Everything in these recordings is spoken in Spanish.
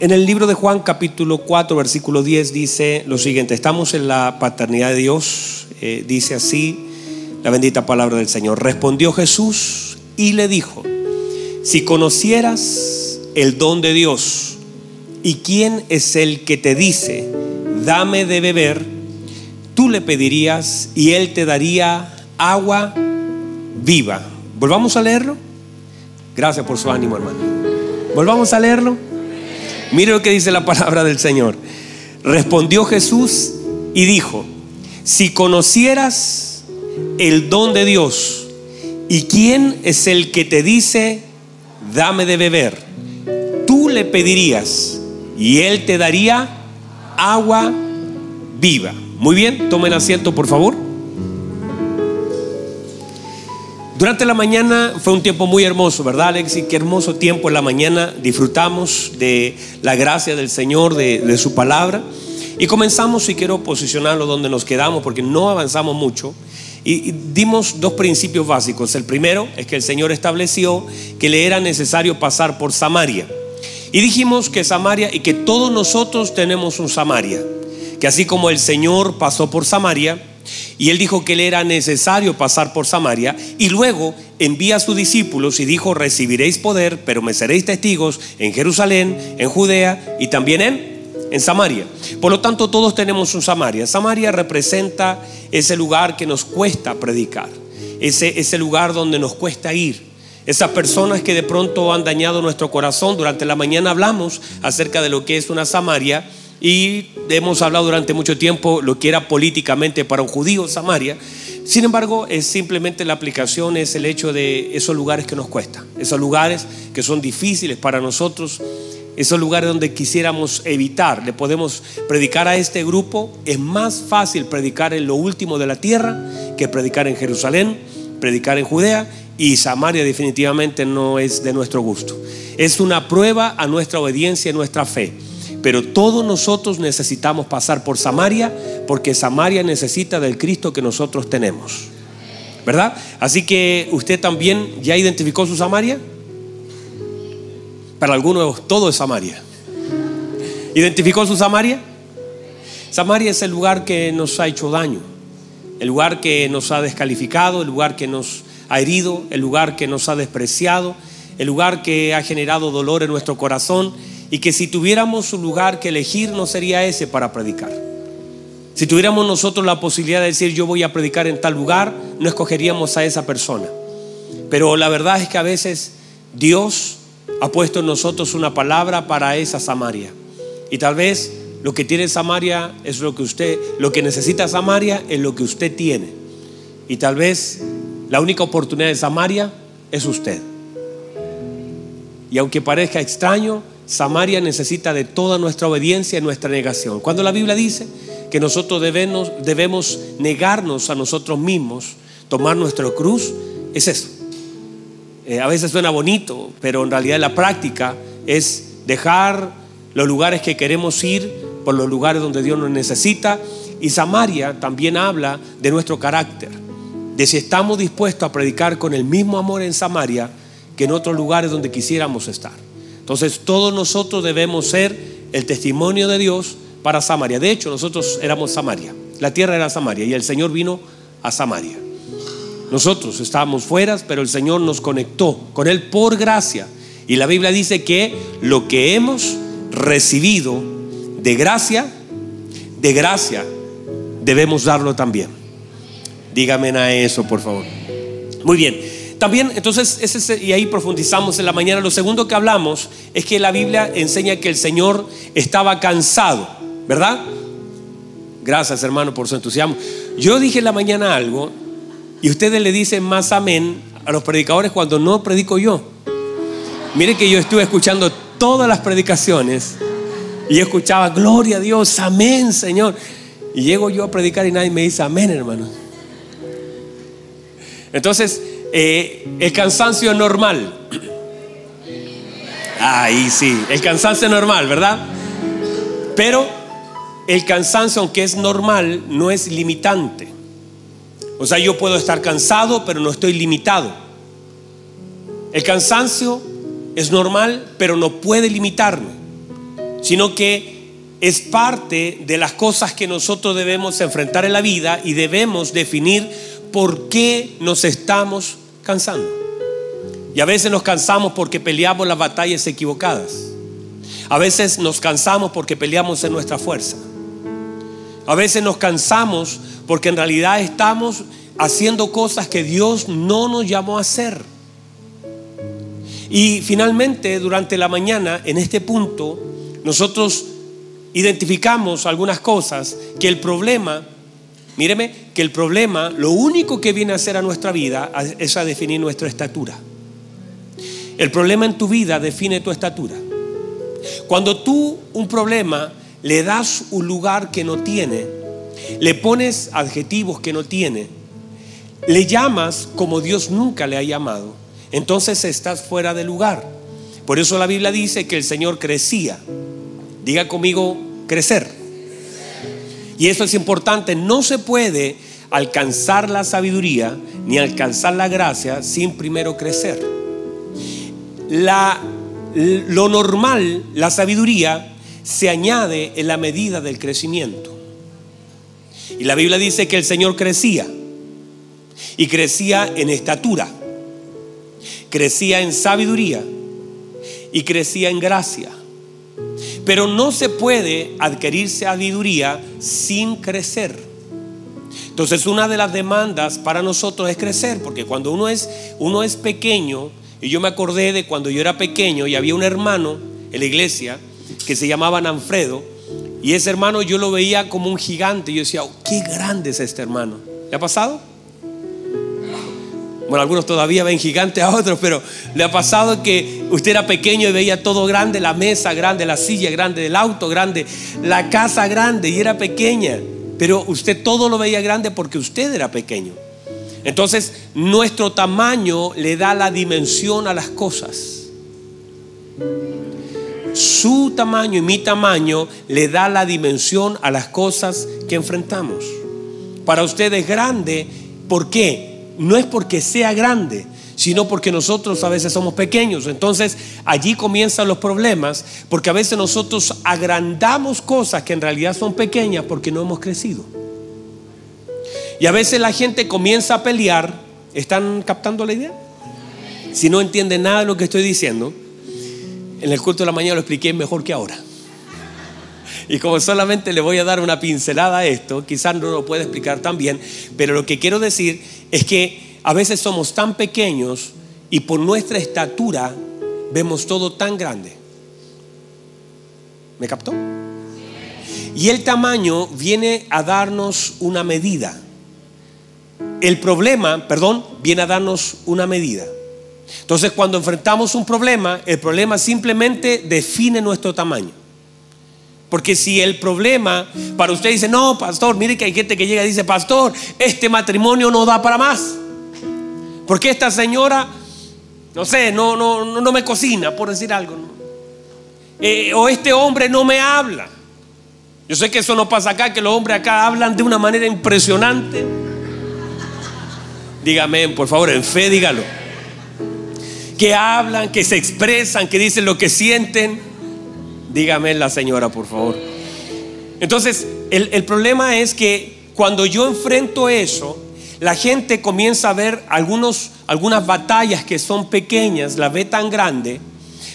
En el libro de Juan capítulo 4 versículo 10 dice lo siguiente, estamos en la paternidad de Dios, eh, dice así la bendita palabra del Señor. Respondió Jesús y le dijo, si conocieras el don de Dios y quién es el que te dice, dame de beber, tú le pedirías y él te daría agua viva. Volvamos a leerlo. Gracias por su ánimo, hermano. Volvamos a leerlo. Mire lo que dice la palabra del Señor. Respondió Jesús y dijo, si conocieras el don de Dios y quién es el que te dice, dame de beber, tú le pedirías y él te daría agua viva. Muy bien, tomen asiento por favor. Durante la mañana fue un tiempo muy hermoso, ¿verdad, Alexi? Qué hermoso tiempo en la mañana. Disfrutamos de la gracia del Señor, de, su palabra. Y comenzamos, y quiero posicionarlo donde nos quedamos, porque no avanzamos mucho. Y, dimos dos principios básicos. El primero es que el Señor estableció que le era necesario pasar por Samaria. Y dijimos que Samaria, y que todos nosotros tenemos un Samaria. Que así como el Señor pasó por Samaria, y él dijo que le era necesario pasar por Samaria y luego envía a sus discípulos y dijo, recibiréis poder, pero me seréis testigos en Jerusalén, en Judea y también en, en Samaria. Por lo tanto, todos tenemos un Samaria. Samaria representa ese lugar que nos cuesta predicar, ese, ese lugar donde nos cuesta ir. Esas personas que de pronto han dañado nuestro corazón, durante la mañana hablamos acerca de lo que es una Samaria y hemos hablado durante mucho tiempo lo que era políticamente para un judío Samaria. Sin embargo, es simplemente la aplicación, es el hecho de esos lugares que nos cuesta, esos lugares que son difíciles para nosotros, esos lugares donde quisiéramos evitar. Le podemos predicar a este grupo. Es más fácil predicar en lo último de la tierra que predicar en Jerusalén, predicar en Judea y Samaria definitivamente no es de nuestro gusto. Es una prueba a nuestra obediencia y nuestra fe. Pero todos nosotros necesitamos pasar por Samaria porque Samaria necesita del Cristo que nosotros tenemos. ¿Verdad? Así que usted también ya identificó su Samaria. Para algunos todo es Samaria. ¿Identificó su Samaria? Samaria es el lugar que nos ha hecho daño, el lugar que nos ha descalificado, el lugar que nos ha herido, el lugar que nos ha despreciado, el lugar que ha generado dolor en nuestro corazón y que si tuviéramos un lugar que elegir no sería ese para predicar. Si tuviéramos nosotros la posibilidad de decir yo voy a predicar en tal lugar, no escogeríamos a esa persona. Pero la verdad es que a veces Dios ha puesto en nosotros una palabra para esa Samaria. Y tal vez lo que tiene Samaria es lo que usted, lo que necesita Samaria es lo que usted tiene. Y tal vez la única oportunidad de Samaria es usted. Y aunque parezca extraño, Samaria necesita de toda nuestra obediencia y nuestra negación. Cuando la Biblia dice que nosotros debemos, debemos negarnos a nosotros mismos, tomar nuestra cruz, es eso. Eh, a veces suena bonito, pero en realidad la práctica es dejar los lugares que queremos ir por los lugares donde Dios nos necesita. Y Samaria también habla de nuestro carácter, de si estamos dispuestos a predicar con el mismo amor en Samaria que en otros lugares donde quisiéramos estar. Entonces todos nosotros debemos ser el testimonio de Dios para Samaria. De hecho, nosotros éramos Samaria. La tierra era Samaria y el Señor vino a Samaria. Nosotros estábamos fuera, pero el Señor nos conectó con Él por gracia. Y la Biblia dice que lo que hemos recibido de gracia, de gracia, debemos darlo también. Dígame a eso, por favor. Muy bien. También, entonces, ese, y ahí profundizamos en la mañana. Lo segundo que hablamos es que la Biblia enseña que el Señor estaba cansado, ¿verdad? Gracias, hermano, por su entusiasmo. Yo dije en la mañana algo y ustedes le dicen más amén a los predicadores cuando no predico yo. Mire que yo estuve escuchando todas las predicaciones y escuchaba, gloria a Dios, amén, Señor. Y llego yo a predicar y nadie me dice amén, hermano. Entonces, eh, el cansancio normal. Ahí sí, el cansancio normal, ¿verdad? Pero el cansancio, aunque es normal, no es limitante. O sea, yo puedo estar cansado, pero no estoy limitado. El cansancio es normal, pero no puede limitarme. sino que es parte de las cosas que nosotros debemos enfrentar en la vida y debemos definir por qué nos estamos cansando. Y a veces nos cansamos porque peleamos las batallas equivocadas. A veces nos cansamos porque peleamos en nuestra fuerza. A veces nos cansamos porque en realidad estamos haciendo cosas que Dios no nos llamó a hacer. Y finalmente, durante la mañana, en este punto, nosotros identificamos algunas cosas que el problema, míreme, que el problema, lo único que viene a hacer a nuestra vida es a definir nuestra estatura. El problema en tu vida define tu estatura. Cuando tú un problema le das un lugar que no tiene, le pones adjetivos que no tiene, le llamas como Dios nunca le ha llamado, entonces estás fuera de lugar. Por eso la Biblia dice que el Señor crecía. Diga conmigo, crecer. Y eso es importante, no se puede alcanzar la sabiduría ni alcanzar la gracia sin primero crecer. Lo normal, la sabiduría, se añade en la medida del crecimiento. Y la Biblia dice que el Señor crecía y crecía en estatura, crecía en sabiduría y crecía en gracia. Pero no se puede adquirir sabiduría sin crecer. Entonces una de las demandas para nosotros es crecer, porque cuando uno es, uno es pequeño, y yo me acordé de cuando yo era pequeño y había un hermano en la iglesia que se llamaba Nanfredo, y ese hermano yo lo veía como un gigante, y yo decía, oh, qué grande es este hermano. ¿Le ha pasado? Bueno, algunos todavía ven gigante a otros, pero le ha pasado que usted era pequeño y veía todo grande, la mesa grande, la silla grande, el auto grande, la casa grande y era pequeña. Pero usted todo lo veía grande porque usted era pequeño. Entonces, nuestro tamaño le da la dimensión a las cosas. Su tamaño y mi tamaño le da la dimensión a las cosas que enfrentamos. Para usted es grande, ¿por qué? No es porque sea grande, sino porque nosotros a veces somos pequeños. Entonces allí comienzan los problemas, porque a veces nosotros agrandamos cosas que en realidad son pequeñas porque no hemos crecido. Y a veces la gente comienza a pelear, ¿están captando la idea? Si no entienden nada de lo que estoy diciendo, en el culto de la mañana lo expliqué mejor que ahora. Y como solamente le voy a dar una pincelada a esto, quizás no lo pueda explicar tan bien, pero lo que quiero decir es que a veces somos tan pequeños y por nuestra estatura vemos todo tan grande. ¿Me captó? Y el tamaño viene a darnos una medida. El problema, perdón, viene a darnos una medida. Entonces cuando enfrentamos un problema, el problema simplemente define nuestro tamaño. Porque si el problema para usted dice, no, pastor, mire que hay gente que llega y dice, pastor, este matrimonio no da para más. Porque esta señora, no sé, no, no, no me cocina, por decir algo. Eh, o este hombre no me habla. Yo sé que eso no pasa acá, que los hombres acá hablan de una manera impresionante. Dígame, por favor, en fe dígalo. Que hablan, que se expresan, que dicen lo que sienten. Dígame la señora, por favor. Entonces, el, problema es que cuando yo enfrento eso, la gente comienza a ver algunos, algunas batallas que son pequeñas, la ve tan grande,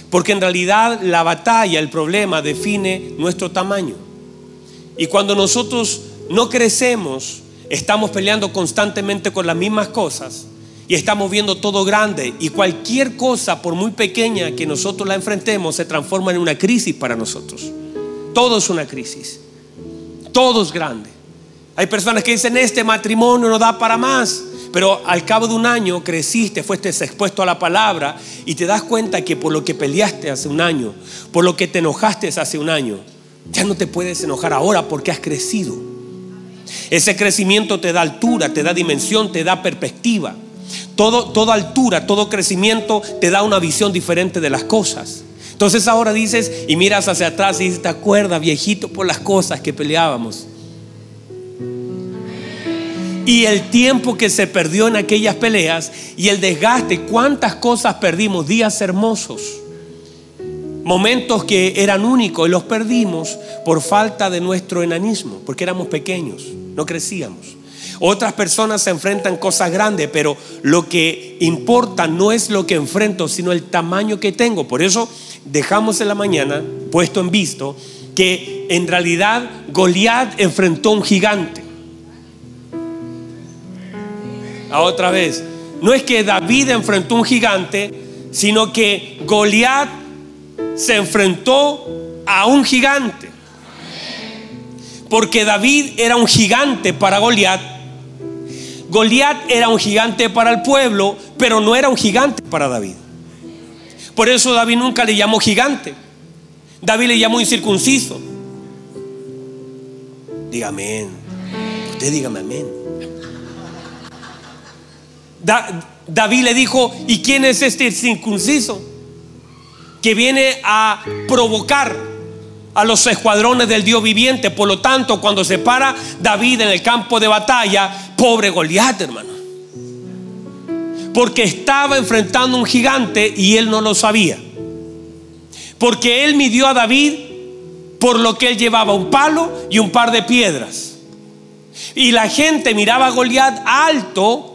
porque en realidad la batalla, el problema define nuestro tamaño. Y cuando nosotros no crecemos, estamos peleando constantemente con las mismas cosas, y estamos viendo todo grande y cualquier cosa, por muy pequeña que nosotros la enfrentemos, se transforma en una crisis para nosotros. Todo es una crisis. Todo es grande. Hay personas que dicen, este matrimonio no da para más. Pero al cabo de un año creciste, fuiste expuesto a la palabra y te das cuenta que por lo que peleaste hace un año, por lo que te enojaste hace un año, ya no te puedes enojar ahora porque has crecido. Ese crecimiento te da altura, te da dimensión, te da perspectiva. Todo, toda altura, todo crecimiento te da una visión diferente de las cosas. Entonces ahora dices y miras hacia atrás y dices, te acuerdas, viejito, por las cosas que peleábamos. Y el tiempo que se perdió en aquellas peleas y el desgaste, cuántas cosas perdimos, días hermosos. momentos que eran únicos y los perdimos por falta de nuestro enanismo, porque éramos pequeños, no crecíamos. Otras personas se enfrentan cosas grandes, pero lo que importa no es lo que enfrento, sino el tamaño que tengo. Por eso dejamos en la mañana, puesto en visto, que en realidad Goliat enfrentó un gigante. A otra vez, no es que David enfrentó un gigante, sino que Goliat se enfrentó a un gigante. Porque David era un gigante para Goliat. Goliat era un gigante para el pueblo, pero no era un gigante para David. Por eso David nunca le llamó gigante. David le llamó incircunciso. Dígame, usted dígame amén. David le dijo, ¿y quién es este circunciso? Que viene a provocar a los escuadrones del Dios viviente. Por lo tanto, cuando se para David en el campo de batalla, pobre Goliat, hermano. Porque estaba enfrentando un gigante y él no lo sabía. Porque él midió a David por lo que él llevaba un palo y un par de piedras. Y la gente miraba a Goliat alto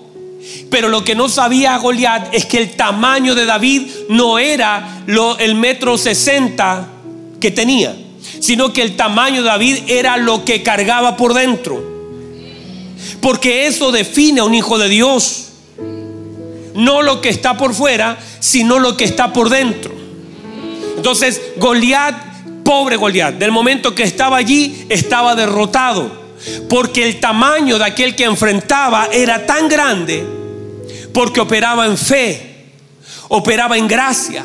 pero lo que no sabía Goliat es que el tamaño de David no era lo, el metro sesenta que tenía, sino que el tamaño de David era lo que cargaba por dentro. Porque eso define a un hijo de Dios. No lo que está por fuera, sino lo que está por dentro. Entonces, Goliat, pobre Goliat, del momento que estaba allí, estaba derrotado. Porque el tamaño de aquel que enfrentaba era tan grande porque operaba en fe, operaba en gracia.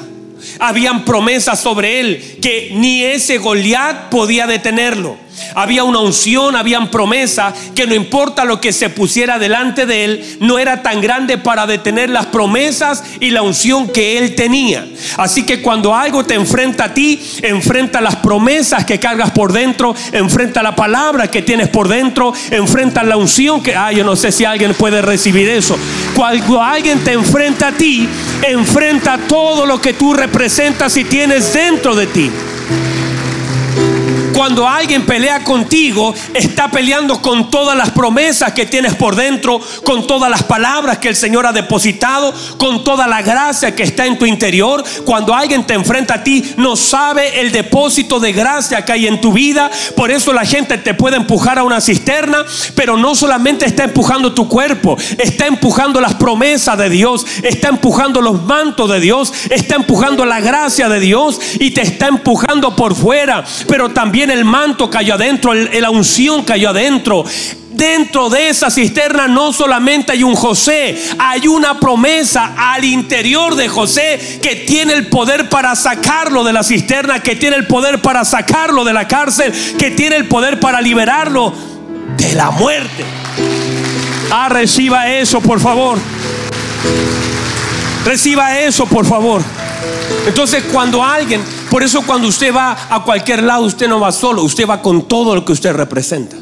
Habían promesas sobre él que ni ese Goliat podía detenerlo. Había una unción, habían promesa que no importa lo que se pusiera delante de él, no era tan grande para detener las promesas y la unción que él tenía. Así que cuando algo te enfrenta a ti, enfrenta las promesas que cargas por dentro, enfrenta la palabra que tienes por dentro, enfrenta la unción que, ah, yo no sé si alguien puede recibir eso. Cuando alguien te enfrenta a ti, enfrenta todo lo que tú representas y tienes dentro de ti. Cuando alguien pelea contigo, está peleando con todas las promesas que tienes por dentro, con todas las palabras que el Señor ha depositado, con toda la gracia que está en tu interior. Cuando alguien te enfrenta a ti, no sabe el depósito de gracia que hay en tu vida. Por eso la gente te puede empujar a una cisterna, pero no solamente está empujando tu cuerpo, está empujando las promesas de Dios, está empujando los mantos de Dios, está empujando la gracia de Dios y te está empujando por fuera, pero también el manto cayó adentro, la unción cayó adentro. Dentro de esa cisterna no solamente hay un José, hay una promesa al interior de José que tiene el poder para sacarlo de la cisterna, que tiene el poder para sacarlo de la cárcel, que tiene el poder para liberarlo de la muerte. Ah, reciba eso, por favor. Reciba eso, por favor. Entonces, cuando alguien por eso cuando usted va a cualquier lado, usted no va solo, usted va con todo lo que usted representa.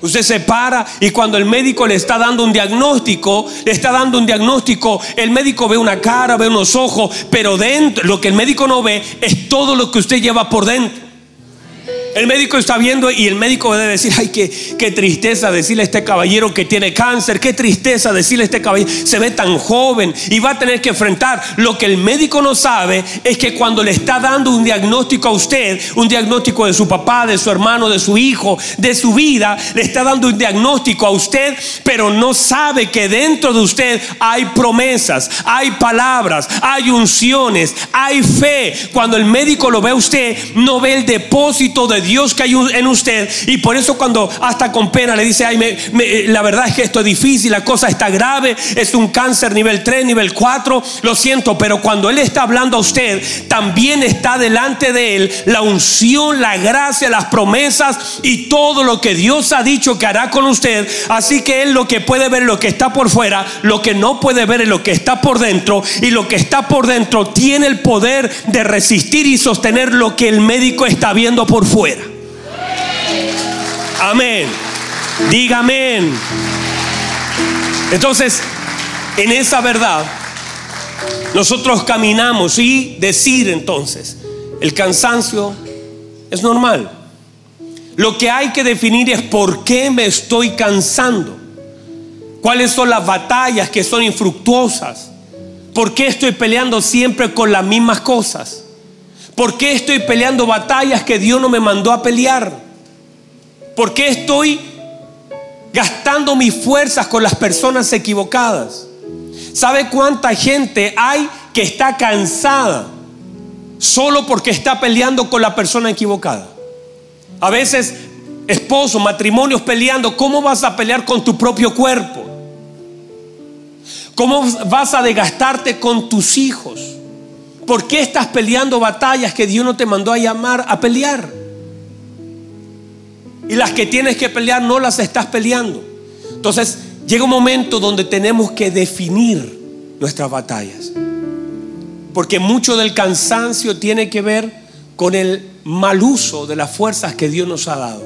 Usted se para y cuando el médico le está dando un diagnóstico, le está dando un diagnóstico, el médico ve una cara, ve unos ojos, pero dentro, lo que el médico no ve es todo lo que usted lleva por dentro. El médico está viendo y el médico debe decir, ay, qué, qué tristeza decirle a este caballero que tiene cáncer, qué tristeza decirle a este caballero, se ve tan joven y va a tener que enfrentar. Lo que el médico no sabe es que cuando le está dando un diagnóstico a usted, un diagnóstico de su papá, de su hermano, de su hijo, de su vida, le está dando un diagnóstico a usted, pero no sabe que dentro de usted hay promesas, hay palabras, hay unciones, hay fe. Cuando el médico lo ve a usted, no ve el depósito de Dios que hay en usted. Y por eso cuando hasta con pena le dice, ay, me, la verdad es que esto es difícil, la cosa está grave, es un cáncer nivel 3, nivel 4, lo siento, pero cuando Él está hablando a usted, también está delante de Él la unción, la gracia, las promesas y todo lo que Dios ha dicho que hará con usted. Así que Él lo que puede ver lo que está por fuera, lo que no puede ver es lo que está por dentro y lo que está por dentro tiene el poder de resistir y sostener lo que el médico está viendo por fuera. Amén. Diga amén. Entonces, en esa verdad, nosotros caminamos y decir entonces, El cansancio es normal. Lo que hay que definir es por qué me estoy cansando. ¿Cuáles son las batallas que son infructuosas? ¿Por qué estoy peleando siempre con las mismas cosas? ¿Por qué estoy peleando batallas que Dios no me mandó a pelear? ¿Por qué estoy gastando mis fuerzas con las personas equivocadas? ¿Sabe cuánta gente hay que está cansada solo porque está peleando con la persona equivocada? A veces, esposos, matrimonios peleando, ¿cómo vas a pelear con tu propio cuerpo? ¿Cómo vas a desgastarte con tus hijos? ¿Por qué estás peleando batallas que Dios no te mandó a llamar a pelear? Y las que tienes que pelear no las estás peleando. Entonces llega un momento donde tenemos que definir nuestras batallas. Porque mucho del cansancio tiene que ver con el mal uso de las fuerzas que Dios nos ha dado.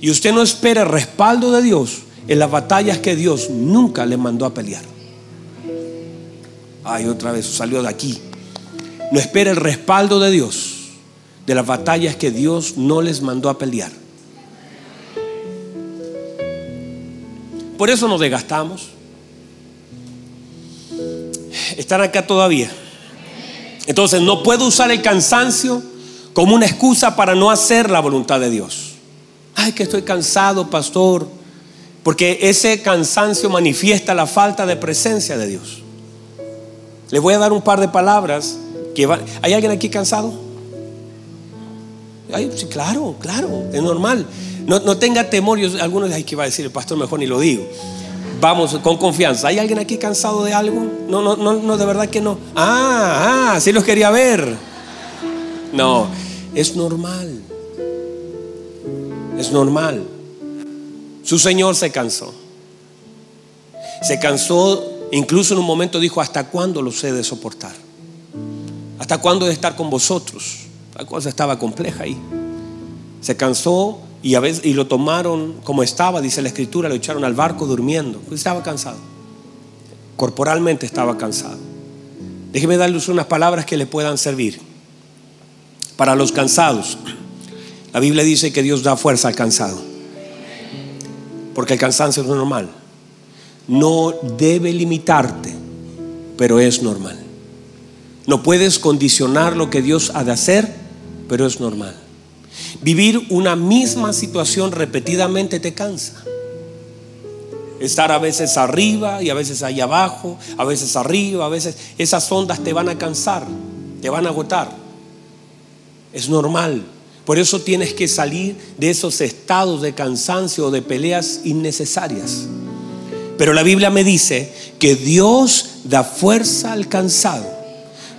Y usted no espera el respaldo de Dios en las batallas que Dios nunca le mandó a pelear. Ay, otra vez salió de aquí. No espera el respaldo de Dios de las batallas que Dios no les mandó a pelear. Por eso nos desgastamos. Están acá todavía. Entonces no puedo usar el cansancio como una excusa para no hacer la voluntad de Dios. Ay, que estoy cansado, pastor. Porque ese cansancio manifiesta la falta de presencia de Dios. Les voy a dar un par de palabras ¿Hay alguien aquí cansado? sí, claro, claro, es normal. No, tenga temor. Yo, algunos, ay, ¿qué va a decir el pastor? Mejor ni lo digo. Vamos con confianza. ¿Hay alguien aquí cansado de algo? No, no, no, no, de verdad que no. Ah, ah, sí los quería ver. No, es normal. Es normal. Su Señor se cansó. Se cansó, incluso en un momento dijo, ¿hasta cuándo lo sé de soportar? ¿Hasta cuándo de estar con vosotros? La cosa estaba compleja ahí. Se cansó y, a veces, y lo tomaron como estaba, dice la escritura, lo echaron al barco durmiendo. Pues estaba cansado. Corporalmente estaba cansado. Déjeme darles unas palabras que le puedan servir. Para los cansados, la Biblia dice que Dios da fuerza al cansado. Porque el cansancio es normal. No debe limitarte, pero es normal. No puedes condicionar lo que Dios ha de hacer, pero es normal. Vivir una misma situación repetidamente te cansa. Estar a veces arriba y a veces ahí abajo, a veces arriba, a veces esas ondas te van a cansar, te van a agotar. Es normal. Por eso tienes que salir de esos estados de cansancio o de peleas innecesarias. Pero la Biblia me dice que Dios da fuerza al cansado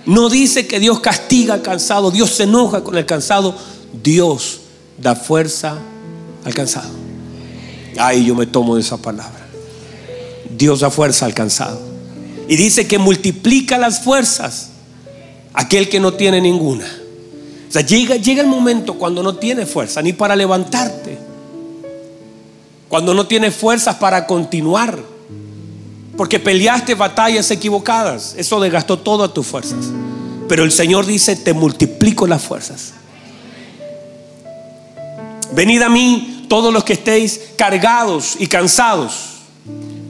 no dice que Dios castiga al cansado, Dios se enoja con el cansado, Dios da fuerza al cansado. Ay, yo me tomo de esa palabra. Dios da fuerza al cansado. Y dice que multiplica las fuerzas aquel que no tiene ninguna. O sea, llega, llega el momento cuando no tiene fuerza ni para levantarte. Cuando no tiene fuerzas para continuar porque peleaste batallas equivocadas. Eso desgastó todas tus fuerzas. Pero el Señor dice, te multiplico las fuerzas. Venid a mí todos los que estéis cargados y cansados.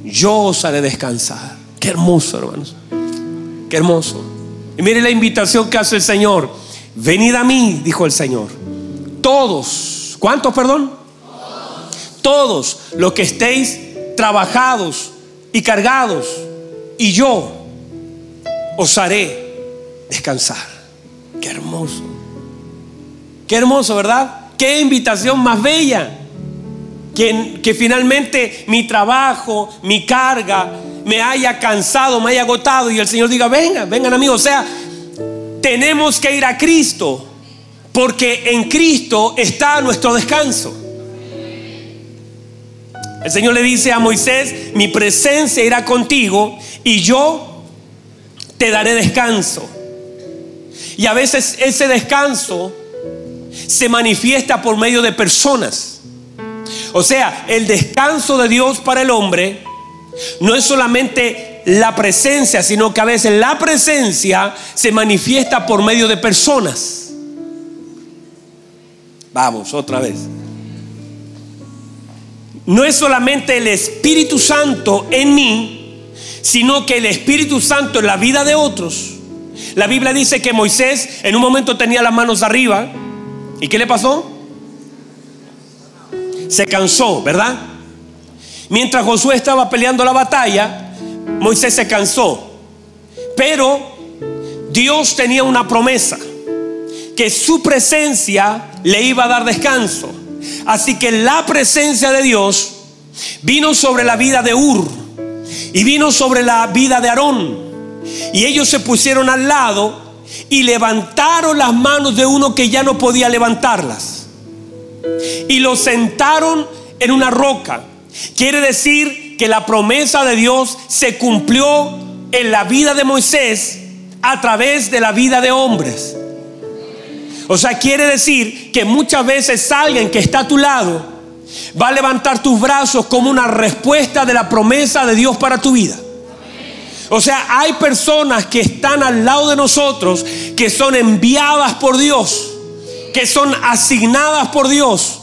Yo os haré descansar. Qué hermoso, hermanos. Qué hermoso. Y mire la invitación que hace el Señor. Venid a mí, dijo el Señor. Todos. ¿Cuántos, perdón? Todos, los que estéis trabajados y cargados, y yo os haré descansar. Qué hermoso. Qué hermoso, ¿verdad? Qué invitación más bella. Que, que finalmente mi trabajo, mi carga, me haya cansado, me haya agotado y el Señor diga, vengan, vengan amigos. O sea, tenemos que ir a Cristo porque en Cristo está nuestro descanso. El Señor le dice a Moisés, mi presencia irá contigo y yo te daré descanso. Y a veces ese descanso se manifiesta por medio de personas. O sea, el descanso de Dios para el hombre no es solamente la presencia, sino que a veces la presencia se manifiesta por medio de personas. Vamos, otra vez. No es solamente el Espíritu Santo en mí, sino que el Espíritu Santo en la vida de otros. La Biblia dice que Moisés en un momento tenía las manos arriba. ¿Y qué le pasó? Se cansó, ¿verdad? Mientras Josué estaba peleando la batalla, Moisés se cansó. Pero Dios tenía una promesa, que su presencia le iba a dar descanso. Así que la presencia de Dios vino sobre la vida de Ur y vino sobre la vida de Aarón. Y ellos se pusieron al lado y levantaron las manos de uno que ya no podía levantarlas. Y lo sentaron en una roca. Quiere decir que la promesa de Dios se cumplió en la vida de Moisés a través de la vida de hombres. O sea, quiere decir que muchas veces alguien que está a tu lado va a levantar tus brazos como una respuesta de la promesa de Dios para tu vida. O sea, hay personas que están al lado de nosotros que son enviadas por Dios, que son asignadas por Dios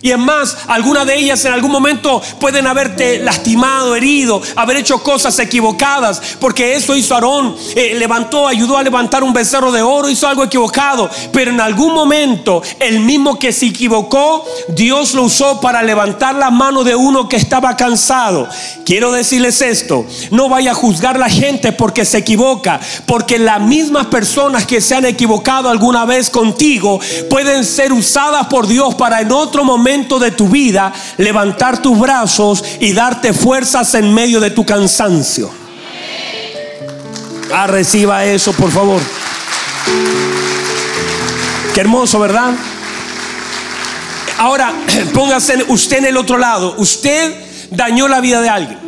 y es más, algunas de ellas en algún momento pueden haberte lastimado, herido, haber hecho cosas equivocadas, porque eso hizo Aarón, eh, levantó, ayudó a levantar un becerro de oro, hizo algo equivocado, pero en algún momento el mismo que se equivocó, Dios lo usó para levantar la mano de uno que estaba cansado. Quiero decirles esto, no vaya a juzgar la gente porque se equivoca, porque las mismas personas que se han equivocado alguna vez contigo pueden ser usadas por Dios para en otro momento de tu vida levantar tus brazos y darte fuerzas en medio de tu cansancio. Ah, reciba eso, por favor. Qué hermoso, ¿verdad? Ahora, póngase usted en el otro lado. Usted dañó la vida de alguien.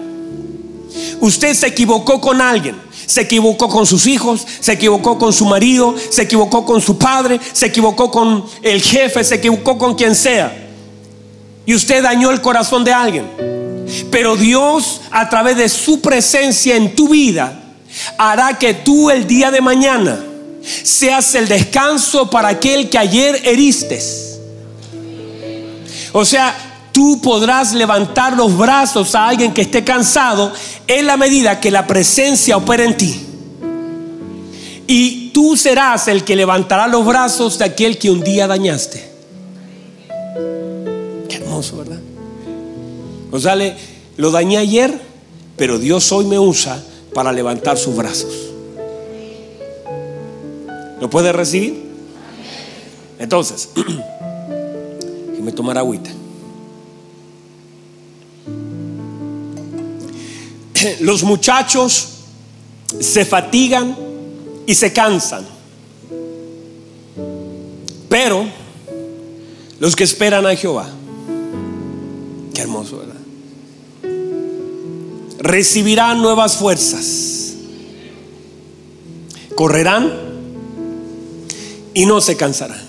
Usted se equivocó con alguien. Se equivocó con sus hijos, se equivocó con su marido, se equivocó con su padre, se equivocó con el jefe, se equivocó con quien sea y usted dañó el corazón de alguien. Pero Dios a través de su presencia en tu vida hará que tú el día de mañana seas el descanso para aquel que ayer heriste. O sea, tú podrás levantar los brazos a alguien que esté cansado en la medida que la presencia opera en ti. Y tú serás el que levantará los brazos de aquel que un día dañaste. ¿Verdad? O sea, lo dañé ayer, pero Dios hoy me usa para levantar sus brazos. ¿Lo puede recibir? Entonces, y me tomar agüita. Los muchachos se fatigan y se cansan. Pero los que esperan a Jehová hermoso, ¿verdad? Recibirán nuevas fuerzas. Correrán y no se cansarán.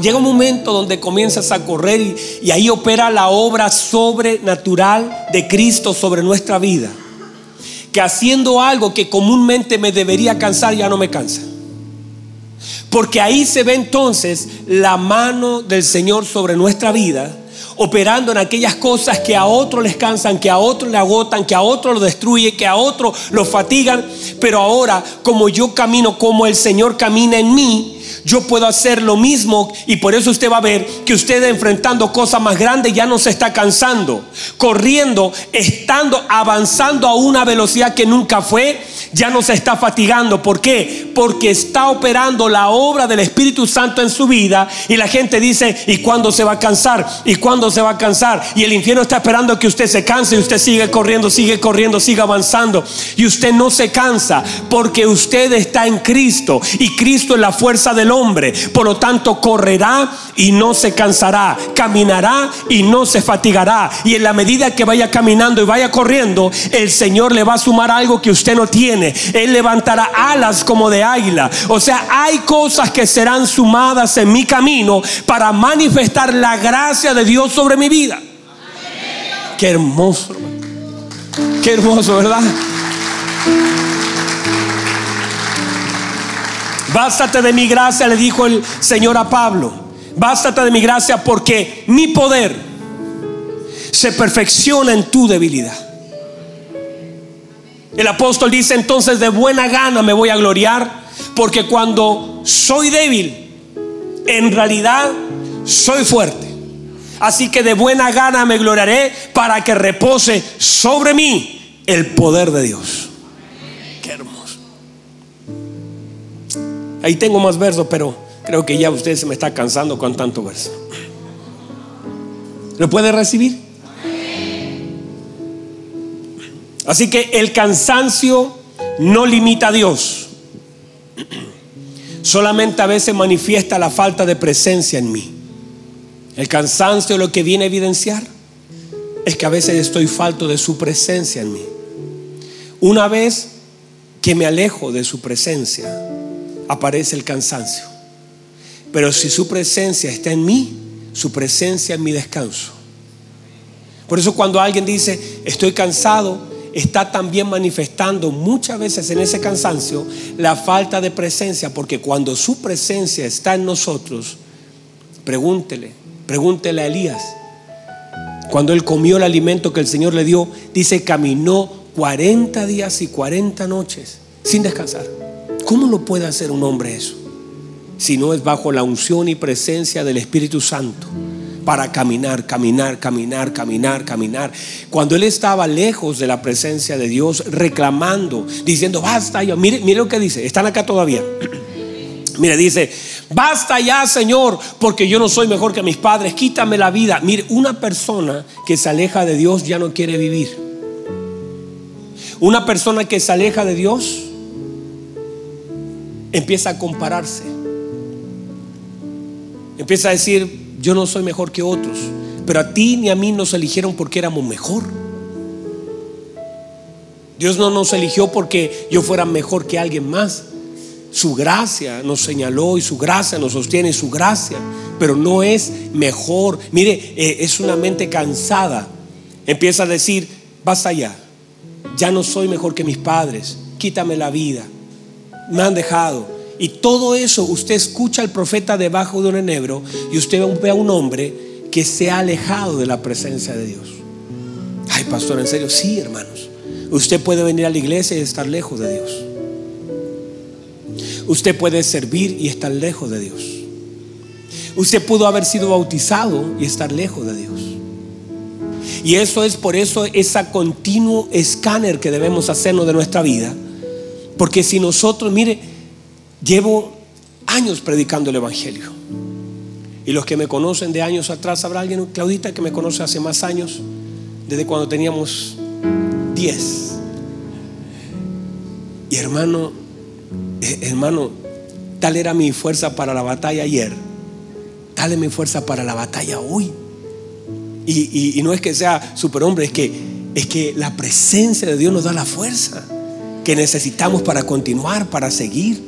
llega un momento donde comienzas a correr y ahí opera la obra sobrenatural de Cristo sobre nuestra vida. Que haciendo algo que comúnmente me debería cansar ya no me cansa. Porque ahí se ve entonces la mano del Señor sobre nuestra vida operando en aquellas cosas que a otros les cansan, que a otros le agotan, que a otros lo destruye, que a otros lo fatigan. Pero ahora, como yo camino, como el Señor camina en mí, yo puedo hacer lo mismo y por eso usted va a ver que usted enfrentando cosas más grandes ya no se está cansando, corriendo, estando avanzando a una velocidad que nunca fue, ya no se está fatigando. ¿Por qué? Porque está operando la obra del Espíritu Santo en su vida y la gente dice, ¿y cuándo se va a cansar? ¿Y cuándo se va a cansar? Y el infierno está esperando que usted se canse y usted sigue corriendo, sigue corriendo, sigue avanzando. Y usted no se cansa porque usted está en Cristo y Cristo es la fuerza hombre. Por lo tanto, correrá y no se cansará, caminará y no se fatigará. Y en la medida que vaya caminando y vaya corriendo, el Señor le va a sumar algo que usted no tiene él levantará alas como de águila. O sea, hay cosas que serán sumadas en mi camino para manifestar la gracia de Dios sobre mi vida. Qué hermoso, Qué hermoso, ¿verdad? Bástate de mi gracia, le dijo el Señor a Pablo. Bástate de mi gracia porque mi poder se perfecciona en tu debilidad. El apóstol dice entonces de buena gana me voy a gloriar porque cuando soy débil, en realidad soy fuerte. Así que de buena gana me gloriaré para que repose sobre mí el poder de Dios. Ahí tengo más versos, pero creo que ya usted se me está cansando con tanto verso. ¿Lo puede recibir? Así que el cansancio no limita a Dios. Solamente a veces manifiesta la falta de presencia en mí. El cansancio lo que viene a evidenciar es que a veces estoy falto de su presencia en mí. Una vez que me alejo de su presencia, aparece el cansancio. Pero si su presencia está en mí, su presencia es mi descanso. Por eso cuando alguien dice, estoy cansado, está también manifestando muchas veces en ese cansancio la falta de presencia, porque cuando su presencia está en nosotros, pregúntele, pregúntele a Elías, cuando él comió el alimento que el Señor le dio, dice, caminó 40 días y 40 noches sin descansar. ¿Cómo lo puede hacer un hombre eso? Si no es bajo la unción y presencia del Espíritu Santo para caminar, caminar, caminar, caminar, caminar. Cuando él estaba lejos de la presencia de Dios, reclamando, diciendo, basta ya. Mire, mire lo que dice, están acá todavía. Mire, dice, basta ya, Señor, porque yo no soy mejor que mis padres, quítame la vida. Mire, una persona que se aleja de Dios ya no quiere vivir. Una persona que se aleja de Dios empieza a compararse. Empieza a decir, yo no soy mejor que otros, pero a ti ni a mí nos eligieron porque éramos mejor. Dios no nos eligió porque yo fuera mejor que alguien más. Su gracia nos señaló y su gracia nos sostiene, su gracia, pero no es mejor. Mire, eh, es una mente cansada. Empieza a decir, basta ya, ya no soy mejor que mis padres, quítame la vida, me han dejado, y todo eso, usted escucha al profeta debajo de un enebro y usted ve a un hombre que se ha alejado de la presencia de Dios. Ay, pastor, en serio, sí, hermanos. Usted puede venir a la iglesia y estar lejos de Dios. Usted puede servir y estar lejos de Dios. Usted pudo haber sido bautizado y estar lejos de Dios. Y eso es por eso ese continuo escáner que debemos hacernos de nuestra vida. Porque si nosotros, mire, Llevo años predicando el Evangelio. Y los que me conocen de años atrás, habrá alguien, Claudita, que me conoce hace más años, desde cuando teníamos 10. Y hermano, eh, hermano, tal era mi fuerza para la batalla ayer, tal es mi fuerza para la batalla hoy. Y, y no es que sea superhombre, es que, es que la presencia de Dios nos da la fuerza que necesitamos para continuar, para seguir.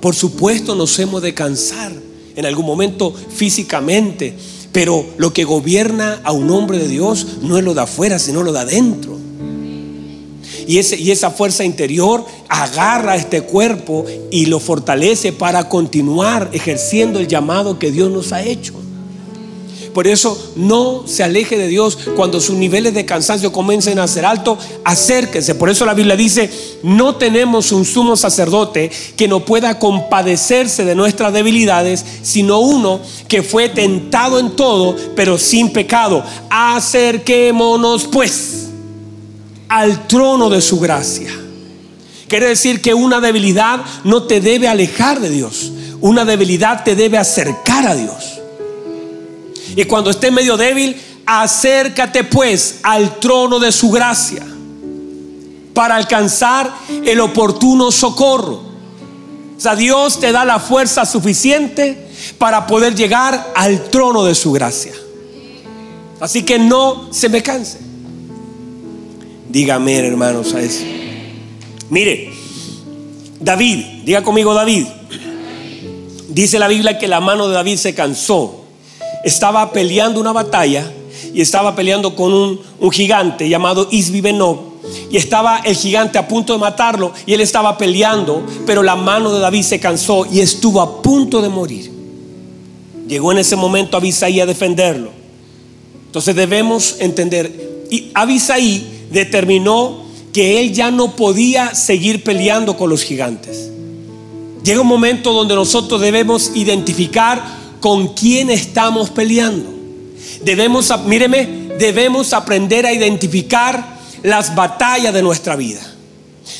Por supuesto nos hemos de cansar en algún momento físicamente, pero lo que gobierna a un hombre de Dios no es lo de afuera, sino lo de adentro. Y, ese, y esa fuerza interior agarra a este cuerpo y lo fortalece para continuar ejerciendo el llamado que Dios nos ha hecho. Por eso no se aleje de Dios cuando sus niveles de cansancio comiencen a ser altos, acérquese. Por eso la Biblia dice, no tenemos un sumo sacerdote que no pueda compadecerse de nuestras debilidades, sino uno que fue tentado en todo, pero sin pecado. Acerquémonos pues al trono de su gracia. Quiere decir que una debilidad no te debe alejar de Dios. Una debilidad te debe acercar a Dios. Y cuando esté medio débil, acércate pues al trono de su gracia para alcanzar el oportuno socorro. O sea, Dios te da la fuerza suficiente para poder llegar al trono de su gracia. Así que no se me canse. Dígame, hermanos, a eso. Mire, David, diga conmigo David. Dice la Biblia que la mano de David se cansó estaba peleando una batalla y estaba peleando con un, gigante llamado Isbi Y estaba el gigante a punto de matarlo y él estaba peleando, pero la mano de David se cansó y estuvo a punto de morir. Llegó en ese momento Abisaí a defenderlo. Entonces debemos entender, y Abisaí determinó que él ya no podía seguir peleando con los gigantes. Llega un momento donde nosotros debemos identificar con quién estamos peleando. Debemos, míreme, debemos aprender a identificar las batallas de nuestra vida.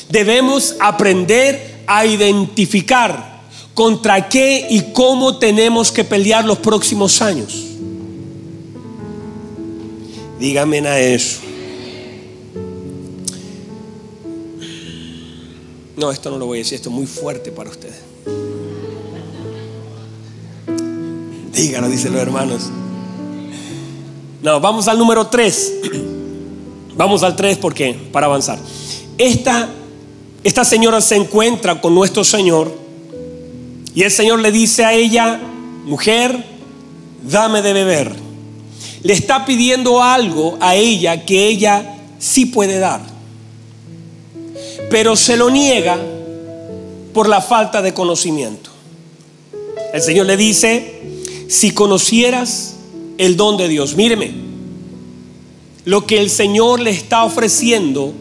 Debemos aprender a identificar contra qué y cómo tenemos que pelear los próximos años. Dígame a eso. No, esto no lo voy a decir, esto es muy fuerte para ustedes. Díganlo, dicen los hermanos. No, vamos al número 3. Vamos al 3 porque para avanzar. Esta, esta señora se encuentra con nuestro Señor y el Señor le dice a ella, mujer, dame de beber. Le está pidiendo algo a ella que ella sí puede dar, pero se lo niega por la falta de conocimiento. El Señor le dice, si conocieras el don de Dios, míreme, lo que el Señor le está ofreciendo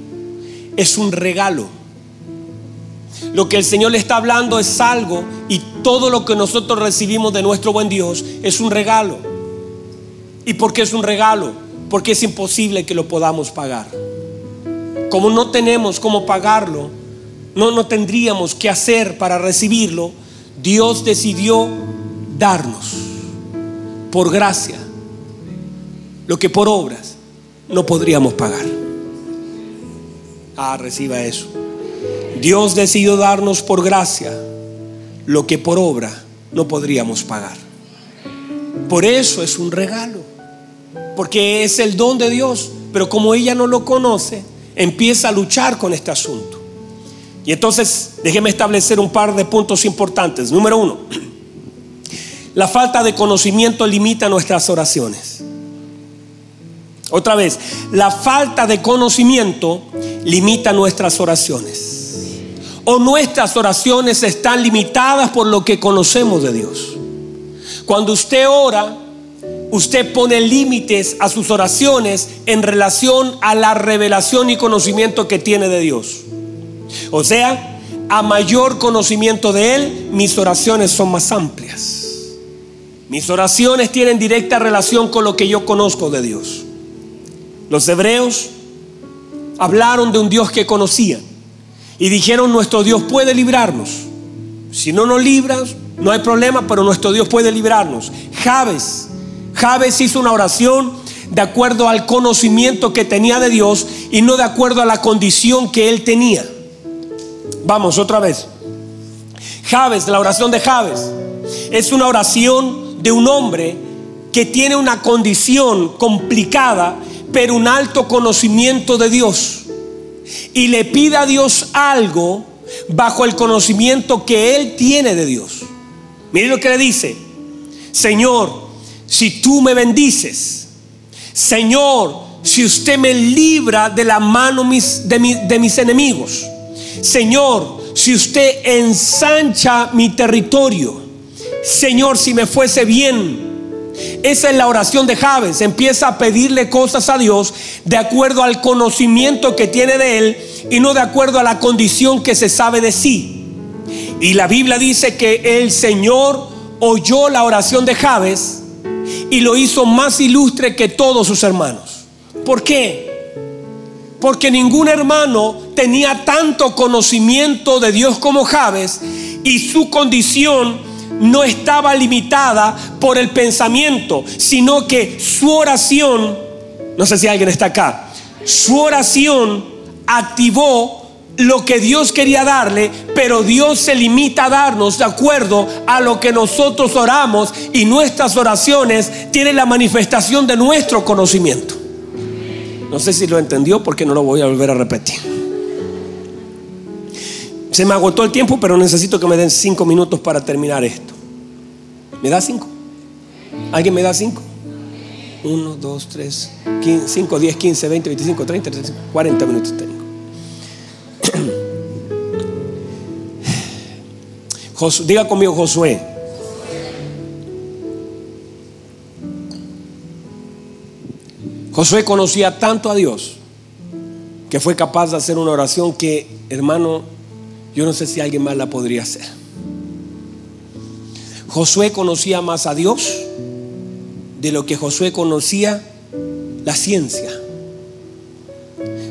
es un regalo. Lo que el Señor le está hablando es algo y todo lo que nosotros recibimos de nuestro buen Dios es un regalo. ¿Y por qué es un regalo? Porque es imposible que lo podamos pagar. Como no tenemos cómo pagarlo, no, no tendríamos que hacer para recibirlo, Dios decidió darnos por gracia lo que por obras no podríamos pagar. Ah, reciba eso. Dios decidió darnos por gracia lo que por obra no podríamos pagar. Por eso es un regalo. Porque es el don de Dios. Pero como ella no lo conoce, empieza a luchar con este asunto. Y entonces déjeme establecer un par de puntos importantes. Número uno, la falta de conocimiento limita nuestras oraciones. Otra vez, la falta de conocimiento limita nuestras oraciones. O nuestras oraciones están limitadas por lo que conocemos de Dios. Cuando usted ora, usted pone límites a sus oraciones en relación a la revelación y conocimiento que tiene de Dios. O sea, a mayor conocimiento de Él, mis oraciones son más amplias. Mis oraciones tienen directa relación con lo que yo conozco de Dios. Los hebreos hablaron de un Dios que conocían y dijeron, nuestro Dios puede librarnos. Si no nos libras, no hay problema, pero nuestro Dios puede librarnos. Javes, Javes hizo una oración de acuerdo al conocimiento que tenía de Dios y no de acuerdo a la condición que él tenía. Vamos otra vez. Javes, la oración de Javes, es una oración de un hombre que tiene una condición complicada pero un alto conocimiento de Dios. Y le pide a Dios algo bajo el conocimiento que él tiene de Dios. Mire lo que le dice. Señor, si tú me bendices, Señor, si usted me libra de la mano de, de mis enemigos, Señor, si usted ensancha mi territorio, Señor, si me fuese bien, esa es la oración de Javes. Empieza a pedirle cosas a Dios de acuerdo al conocimiento que tiene de Él y no de acuerdo a la condición que se sabe de sí. Y la Biblia dice que el Señor oyó la oración de Javes y lo hizo más ilustre que todos sus hermanos. ¿Por qué? Porque ningún hermano tenía tanto conocimiento de Dios como Javes y su condición no estaba limitada por el pensamiento, sino que su oración, no sé si alguien está acá, su oración activó lo que Dios quería darle, pero Dios se limita a darnos de acuerdo a lo que nosotros oramos y nuestras oraciones tienen la manifestación de nuestro conocimiento. No sé si lo entendió porque no lo voy a volver a repetir. Se me agotó el tiempo, pero necesito que me den cinco minutos para terminar esto. ¿Me da cinco? ¿Alguien me da cinco? Uno, dos, tres, cinco, diez, quince, veinte, veinticinco, treinta, treinta, cuarenta minutos tengo. Diga conmigo, Josué. Josué conocía tanto a Dios que fue capaz de hacer una oración que, hermano, yo no sé si alguien más la podría hacer. Josué conocía más a Dios de lo que Josué conocía la ciencia.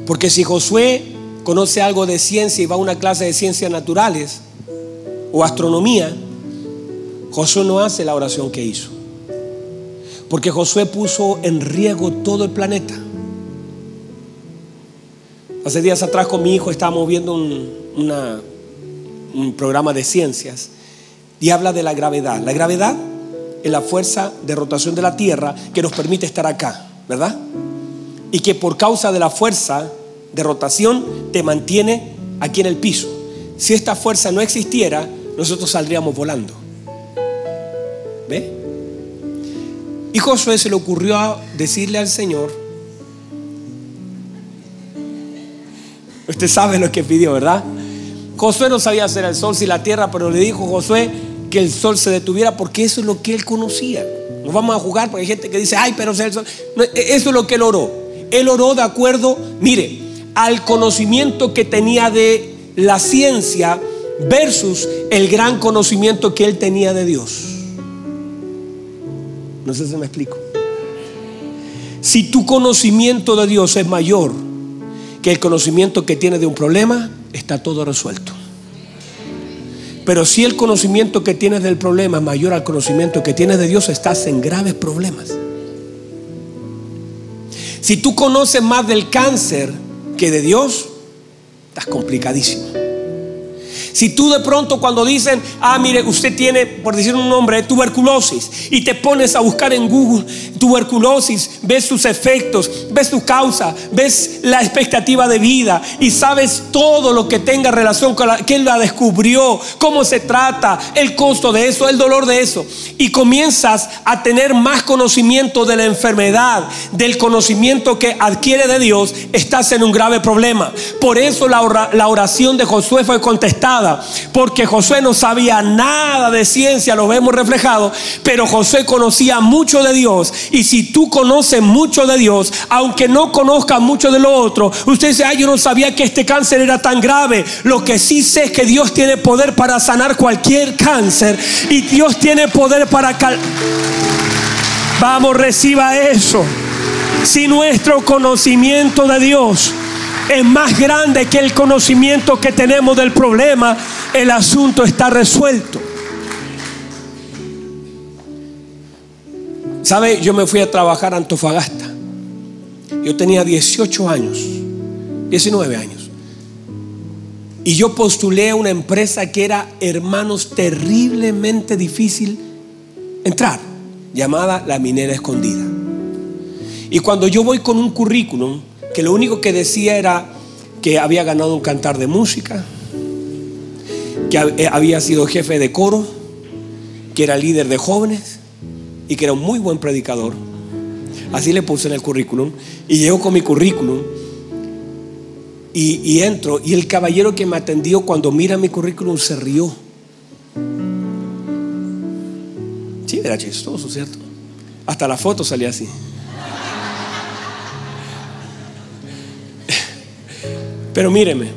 Porque si Josué conoce algo de ciencia y va a una clase de ciencias naturales o astronomía, Josué no hace la oración que hizo. Porque Josué puso en riesgo todo el planeta. Hace días atrás con mi hijo estábamos viendo un, un programa de ciencias y habla de la gravedad. La gravedad es la fuerza de rotación de la Tierra que nos permite estar acá, ¿verdad? Y que por causa de la fuerza de rotación te mantiene aquí en el piso. Si esta fuerza no existiera, nosotros saldríamos volando. ¿Ve? Y Josué se le ocurrió decirle al Señor, usted sabe lo que pidió, ¿verdad? Josué no sabía hacer el sol si la tierra, pero le dijo Josué que el sol se detuviera porque eso es lo que él conocía. Nos vamos a jugar porque hay gente que dice, ay, pero el sol. E, eso es lo que él oró. Él oró de acuerdo, mire, al conocimiento que tenía de la ciencia versus el gran conocimiento que él tenía de Dios. No sé si me explico. Si tu conocimiento de Dios es mayor que el conocimiento que tienes de un problema, está todo resuelto. Pero si el conocimiento que tienes del problema es mayor al conocimiento que tienes de Dios, estás en graves problemas. Si tú conoces más del cáncer que de Dios, estás complicadísimo. Si tú de pronto cuando dicen, ah, mire, usted tiene, por decir un nombre, tuberculosis, y te pones a buscar en Google tuberculosis, ves sus efectos, ves su causa, ves la expectativa de vida y sabes todo lo que tenga relación con la, quién la descubrió, cómo se trata, el costo de eso, el dolor de eso. Y comienzas a tener más conocimiento de la enfermedad, del conocimiento que adquiere de Dios, estás en un grave problema. Por eso la, la oración de Josué fue contestada porque Josué no sabía nada de ciencia, lo vemos reflejado, pero Josué conocía mucho de Dios. Y si tú conoces mucho de Dios, aunque no conozcas mucho de lo otro, usted dice, ay, yo no sabía que este cáncer era tan grave. Lo que sí sé es que Dios tiene poder para sanar cualquier cáncer y Dios tiene poder para... Vamos, reciba eso. Si nuestro conocimiento de Dios es más grande que el conocimiento que tenemos del problema, el asunto está resuelto. ¿Sabe? Yo me fui a trabajar a Antofagasta. Yo tenía 18 años, 19 años. Y yo postulé a una empresa que era, hermanos, terriblemente difícil entrar, llamada La Minera Escondida. Y cuando yo voy con un currículum, que lo único que decía era que había ganado un cantar de música, que eh, había sido jefe de coro, que era líder de jóvenes y que era un muy buen predicador. Así le puse en el currículum. Y llego con mi currículum y, y entro. Y el caballero que me atendió cuando mira mi currículum se rió. Sí, era chistoso, ¿cierto? Hasta la foto salía así. Pero míreme,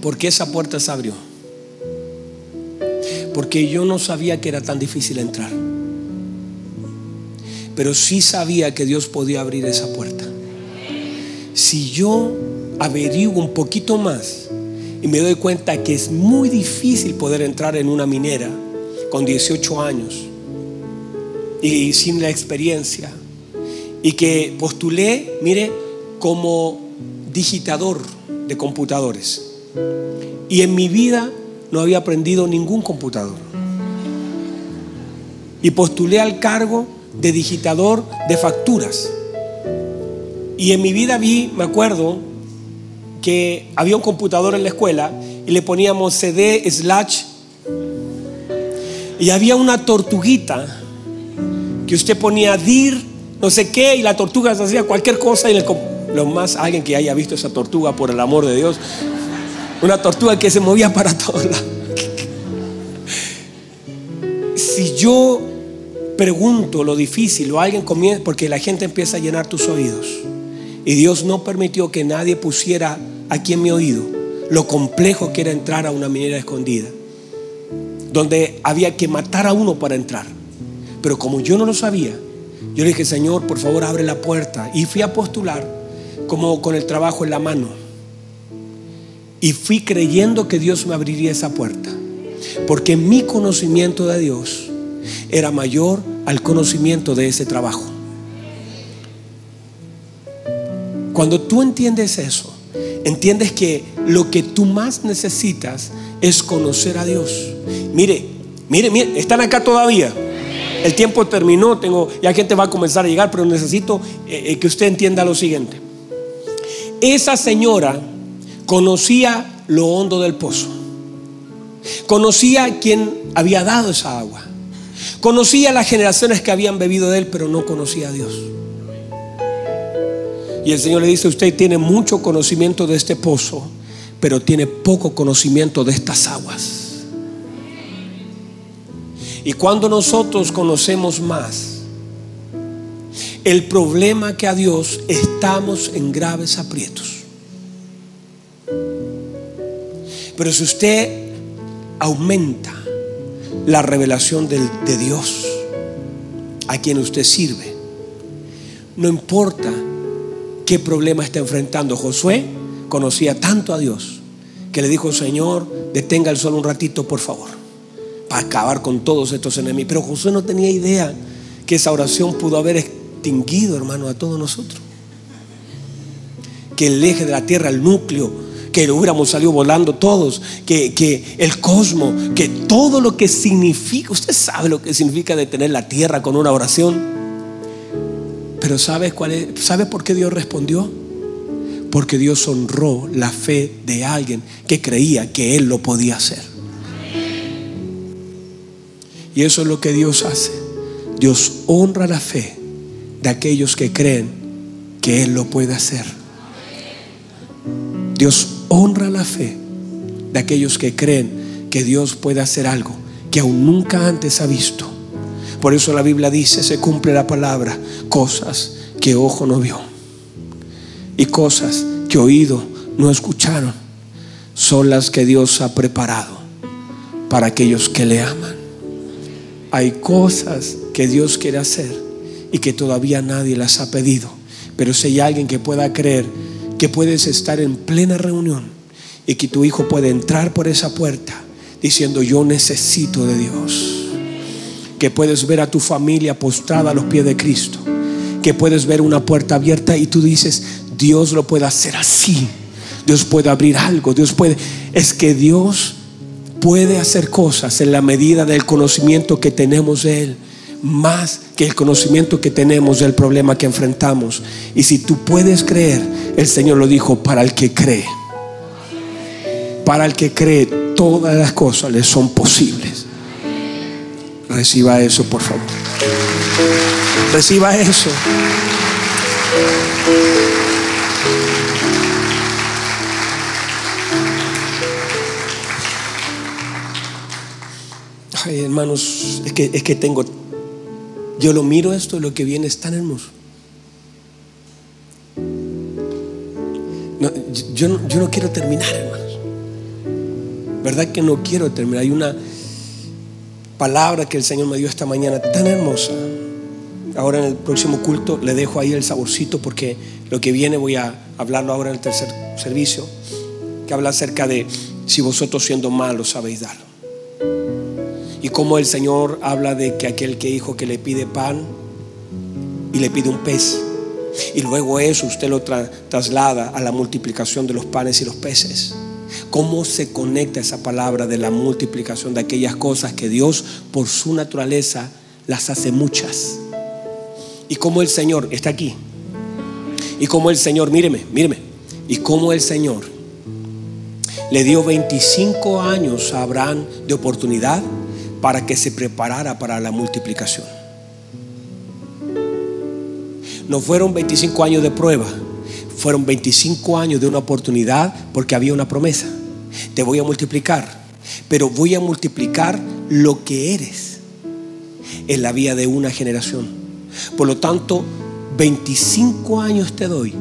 porque esa puerta se abrió? Porque yo no sabía que era tan difícil entrar. Pero sí sabía que Dios podía abrir esa puerta. Si yo averiguo un poquito más y me doy cuenta que es muy difícil poder entrar en una minera con 18 años y sin la experiencia, y que postulé, mire, como digitador de computadores. Y en mi vida no había aprendido ningún computador. Y postulé al cargo de digitador de facturas. Y en mi vida vi, me acuerdo, que había un computador en la escuela y le poníamos CD slash. Y había una tortuguita que usted ponía dir, no sé qué, y la tortuga hacía cualquier cosa y el lo más, alguien que haya visto esa tortuga, por el amor de Dios, una tortuga que se movía para todos lados. Si yo pregunto lo difícil o alguien comienza, porque la gente empieza a llenar tus oídos. Y Dios no permitió que nadie pusiera aquí en mi oído lo complejo que era entrar a una minera escondida, donde había que matar a uno para entrar. Pero como yo no lo sabía, yo le dije, Señor, por favor, abre la puerta. Y fui a postular como con el trabajo en la mano. Y fui creyendo que Dios me abriría esa puerta. Porque mi conocimiento de Dios era mayor al conocimiento de ese trabajo. Cuando tú entiendes eso, entiendes que lo que tú más necesitas es conocer a Dios. Mire, mire, mire, están acá todavía. El tiempo terminó, tengo, ya gente va a comenzar a llegar, pero necesito eh, eh, que usted entienda lo siguiente. Esa señora conocía lo hondo del pozo. Conocía quién había dado esa agua. Conocía las generaciones que habían bebido de él, pero no conocía a Dios. Y el Señor le dice, usted tiene mucho conocimiento de este pozo, pero tiene poco conocimiento de estas aguas. Y cuando nosotros conocemos más el problema que a Dios estamos en graves aprietos. Pero si usted aumenta la revelación de, Dios a quien usted sirve, no importa qué problema está enfrentando. Josué conocía tanto a Dios que le dijo, Señor, detenga el sol un ratito, por favor, para acabar con todos estos enemigos. Pero Josué no tenía idea que esa oración pudo haber extinguido, hermano, a todos nosotros. Que el eje de la tierra, el núcleo, que hubiéramos salido volando todos, que, que, el cosmos, que todo lo que significa, usted sabe lo que significa detener la tierra con una oración. Pero ¿sabe, cuál es, ¿sabe por qué Dios respondió? Porque Dios honró la fe de alguien que creía que Él lo podía hacer. Y eso es lo que Dios hace. Dios honra la fe de aquellos que creen que Él lo puede hacer. Dios honra la fe de aquellos que creen que Dios puede hacer algo que aún nunca antes ha visto. Por eso la Biblia dice, se cumple la palabra, cosas que ojo no vio y cosas que oído no escucharon, son las que Dios ha preparado para aquellos que le aman. Hay cosas que Dios quiere hacer y que todavía nadie las ha pedido. Pero si hay alguien que pueda creer que puedes estar en plena reunión y que tu hijo puede entrar por esa puerta diciendo yo necesito de Dios que puedes ver a tu familia postrada a los pies de Cristo, que puedes ver una puerta abierta y tú dices, Dios lo puede hacer así, Dios puede abrir algo, Dios puede, es que Dios puede hacer cosas en la medida del conocimiento que tenemos de Él, más que el conocimiento que tenemos del problema que enfrentamos. Y si tú puedes creer, el Señor lo dijo, para el que cree, para el que cree, todas las cosas le son posibles. Reciba eso, por favor. Reciba eso. Ay, hermanos, es que, es que tengo, yo lo miro esto, lo que viene es tan hermoso. yo, yo no quiero terminar, hermanos. ¿Verdad que no quiero terminar? Hay una, palabra que el Señor me dio esta mañana tan hermosa. Ahora en el próximo culto le dejo ahí el saborcito porque lo que viene voy a hablarlo ahora en el tercer servicio, que habla acerca de si vosotros siendo malos sabéis dar. Y cómo el Señor habla de que aquel que hijo que le pide pan y le pide un pez. Y luego eso usted lo traslada a la multiplicación de los panes y los peces. ¿Cómo se conecta esa palabra de la multiplicación de aquellas cosas que Dios por su naturaleza las hace muchas? Y cómo el Señor está aquí. Y cómo el Señor, míreme, míreme. Y cómo el Señor le dio 25 años a Abraham de oportunidad para que se preparara para la multiplicación. No fueron 25 años de prueba, fueron 25 años de una oportunidad porque había una promesa. Te voy a multiplicar, pero voy a multiplicar lo que eres. en la vida de una generación. Por lo tanto, 25 años te doy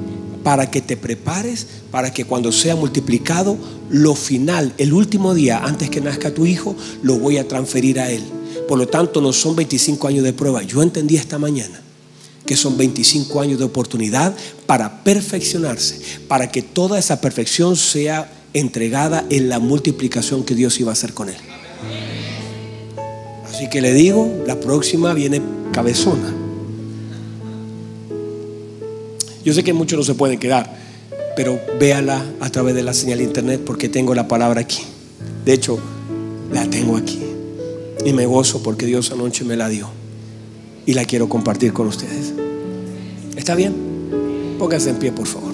para que te prepares, para que cuando sea multiplicado, lo final, el último día, antes que nazca tu hijo, lo voy a transferir a él. Por lo tanto, no son 25 años de prueba. Yo entendí esta mañana que son 25 años de oportunidad para perfeccionarse, para que toda esa perfección sea entregada en la multiplicación que Dios iba a hacer con él. Así que le digo, la próxima viene cabezona. Yo sé que muchos no se pueden quedar, pero véala a través de la señal de internet porque tengo la palabra aquí. De hecho, la tengo aquí. Y me gozo porque Dios anoche me la dio. Y la quiero compartir con ustedes. ¿Está bien? Pónganse en pie, por favor.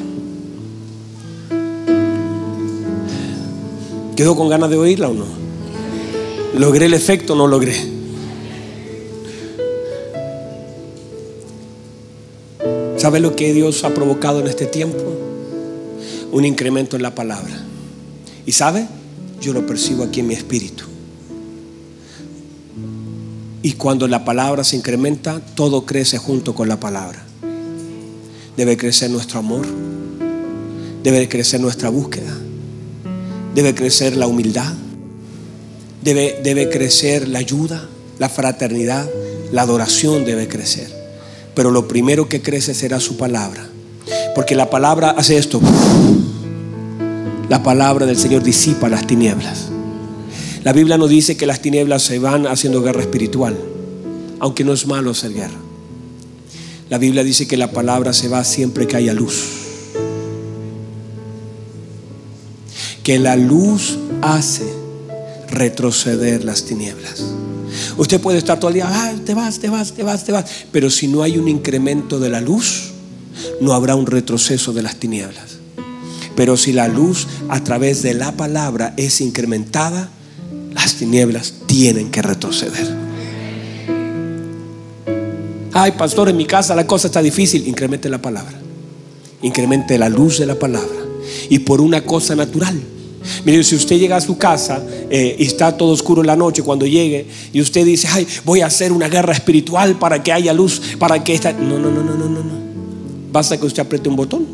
¿Quedó con ganas de oírla o no? ¿Logré el efecto o no logré? ¿Sabe lo que Dios ha provocado en este tiempo? Un incremento en la palabra. ¿Y sabe? Yo lo percibo aquí en mi espíritu. Y cuando la palabra se incrementa, todo crece junto con la palabra. Debe crecer nuestro amor. Debe crecer nuestra búsqueda. Debe crecer la humildad. Debe, debe crecer la ayuda, la fraternidad, la adoración debe crecer. Pero lo primero que crece será su palabra. Porque la palabra hace esto. La palabra del Señor disipa las tinieblas. La Biblia nos dice que las tinieblas se van haciendo guerra espiritual, aunque no es malo hacer guerra. La Biblia dice que la palabra se va siempre que haya luz. Que la luz hace retroceder las tinieblas. Usted puede estar todo el día, te vas, te vas, te vas, te vas. Pero si no hay un incremento de la luz, no habrá un retroceso de las tinieblas. Pero si la luz a través de la palabra es incrementada, las tinieblas tienen que retroceder. Ay, pastor, en mi casa la cosa está difícil. Incremente la palabra. Incremente la luz de la palabra. Y por una cosa natural Mire, si usted llega a su casa eh, y está todo oscuro en la noche, cuando llegue y usted dice, ay, voy a hacer una guerra espiritual para que haya luz, para que esta... No, no, no, no, no, no. Basta que usted apriete un botón.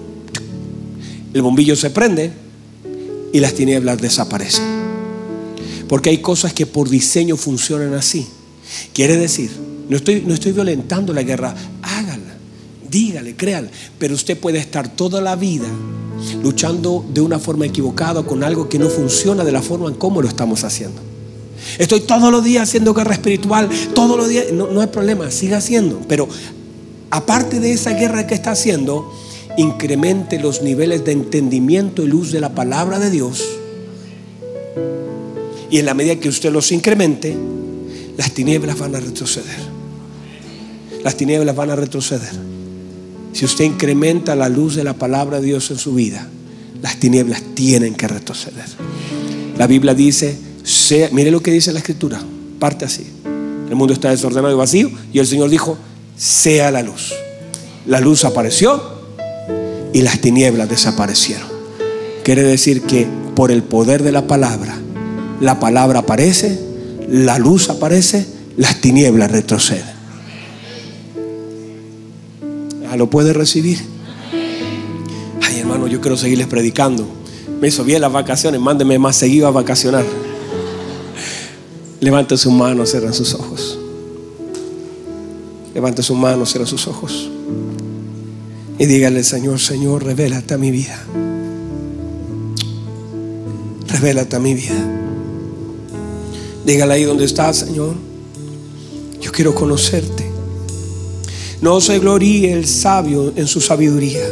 El bombillo se prende y las tinieblas desaparecen. Porque hay cosas que por diseño funcionan así. Quiere decir, no estoy, no estoy violentando la guerra, hágala, dígale, créale. Pero usted puede estar toda la vida luchando de una forma equivocada con algo que no funciona de la forma en cómo lo estamos haciendo. Estoy todos los días haciendo guerra espiritual, todos los días, no, no hay problema, siga haciendo, pero aparte de esa guerra que está haciendo, incremente los niveles de entendimiento y luz de la palabra de Dios. Y en la medida que usted los incremente, las tinieblas van a retroceder. Las tinieblas van a retroceder. Si usted incrementa la luz de la palabra de Dios en su vida, las tinieblas tienen que retroceder. La Biblia dice, mire lo que dice la escritura, parte así. El mundo está desordenado y vacío y el Señor dijo, sea la luz. La luz apareció y las tinieblas desaparecieron. Quiere decir que por el poder de la palabra, la palabra aparece, la luz aparece, las tinieblas retroceden. ¿Lo puede recibir? Ay, hermano, yo quiero seguirles predicando. Me hizo bien las vacaciones, mándeme más seguido a vacacionar. Levante sus manos, cierren sus ojos. Levante sus manos, cierren sus ojos. Y dígale, Señor, Señor, revélate a mi vida. Revélate a mi vida. Dígale ahí donde estás, Señor. Yo quiero conocerte. No se gloríe el sabio en su sabiduría.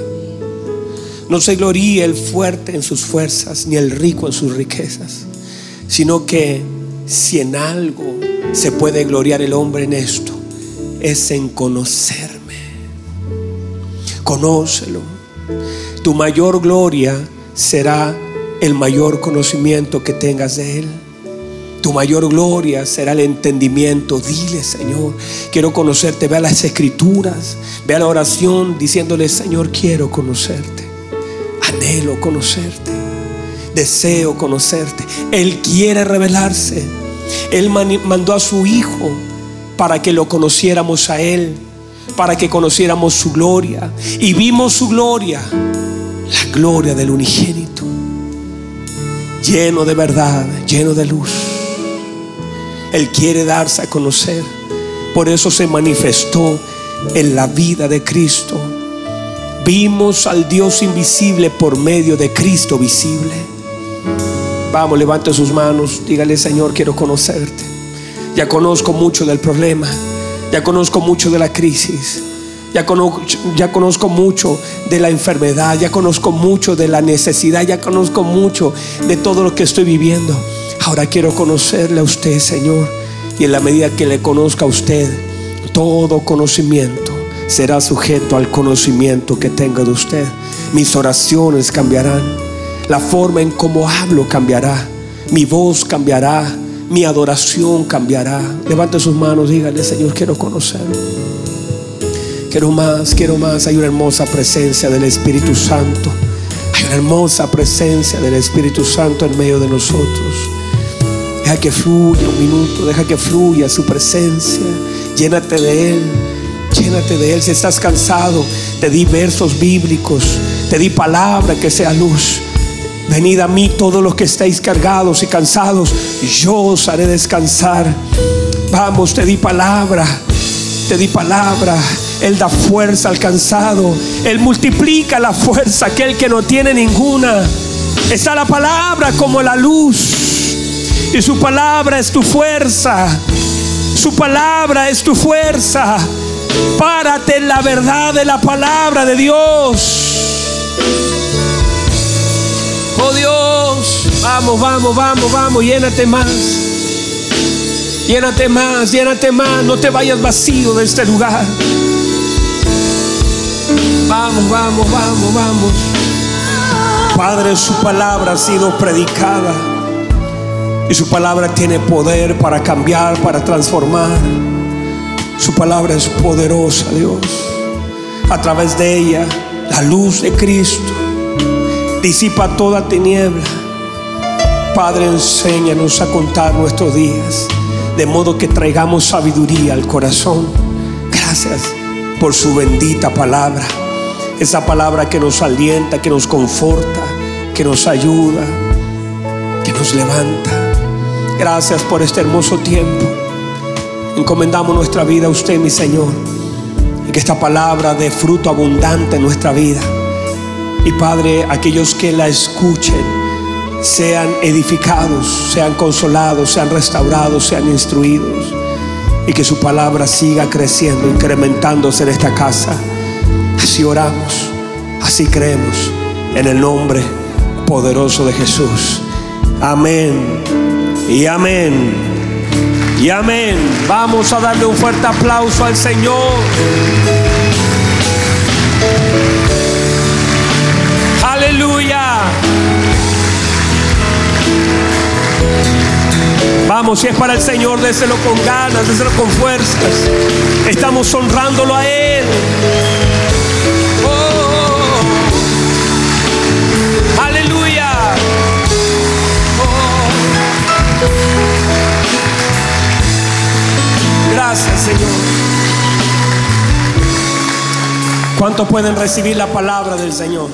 No se gloríe el fuerte en sus fuerzas, ni el rico en sus riquezas. Sino que si en algo se puede gloriar el hombre en esto, es en conocerme. Conócelo. Tu mayor gloria será el mayor conocimiento que tengas de Él. Tu mayor gloria será el entendimiento. Dile, Señor, quiero conocerte. Ve a las escrituras, ve a la oración diciéndole, Señor, quiero conocerte. Anhelo conocerte. Deseo conocerte. Él quiere revelarse. Él mandó a su Hijo para que lo conociéramos a Él, para que conociéramos su gloria. Y vimos su gloria, la gloria del unigénito, lleno de verdad, lleno de luz. Él quiere darse a conocer. Por eso se manifestó en la vida de Cristo. Vimos al Dios invisible por medio de Cristo visible. Vamos, levante sus manos, dígale Señor, quiero conocerte. Ya conozco mucho del problema, ya conozco mucho de la crisis, ya conozco, ya conozco mucho de la enfermedad, ya conozco mucho de la necesidad, ya conozco mucho de todo lo que estoy viviendo. Ahora quiero conocerle a usted, Señor, y en la medida que le conozca a usted, todo conocimiento será sujeto al conocimiento que tenga de usted. Mis oraciones cambiarán. La forma en cómo hablo cambiará. Mi voz cambiará. Mi adoración cambiará. Levante sus manos, dígale, Señor, quiero conocer. Quiero más, quiero más. Hay una hermosa presencia del Espíritu Santo. Hay una hermosa presencia del Espíritu Santo en medio de nosotros. Deja que fluya un minuto, deja que fluya su presencia. Llénate de Él, llénate de Él. Si estás cansado, te di versos bíblicos, te di palabra que sea luz. Venid a mí todos los que estáis cargados y cansados, yo os haré descansar. Vamos, te di palabra, te di palabra. Él da fuerza al cansado. Él multiplica la fuerza aquel que no tiene ninguna. Está la palabra como la luz. Y su palabra es tu fuerza. Su palabra es tu fuerza. Párate en la verdad de la palabra de Dios. Oh Dios, vamos, vamos, vamos, vamos, llénate más. Llénate más, llénate más. No te vayas vacío de este lugar. Vamos, vamos, vamos, vamos. Padre, su palabra ha sido predicada. Y su palabra tiene poder para cambiar, para transformar. Su palabra es poderosa, Dios. A través de ella, la luz de Cristo disipa toda tiniebla. Padre, enséñanos a contar nuestros días, de modo que traigamos sabiduría al corazón. Gracias por su bendita palabra. Esa palabra que nos alienta, que nos conforta, que nos ayuda, que nos levanta. Gracias por este hermoso tiempo. Encomendamos nuestra vida a usted, mi Señor. Y que esta palabra dé fruto abundante en nuestra vida. Y Padre, aquellos que la escuchen sean edificados, sean consolados, sean restaurados, sean instruidos. Y que su palabra siga creciendo, incrementándose en esta casa. Así oramos, así creemos en el nombre poderoso de Jesús. Amén y amén. Y amén. Vamos a darle un fuerte aplauso al Señor. Aleluya. Vamos, si es para el Señor, déselo con ganas, déselo con fuerzas. Estamos honrándolo a Él. Gracias, Señor. ¿Cuántos pueden recibir la palabra del Señor?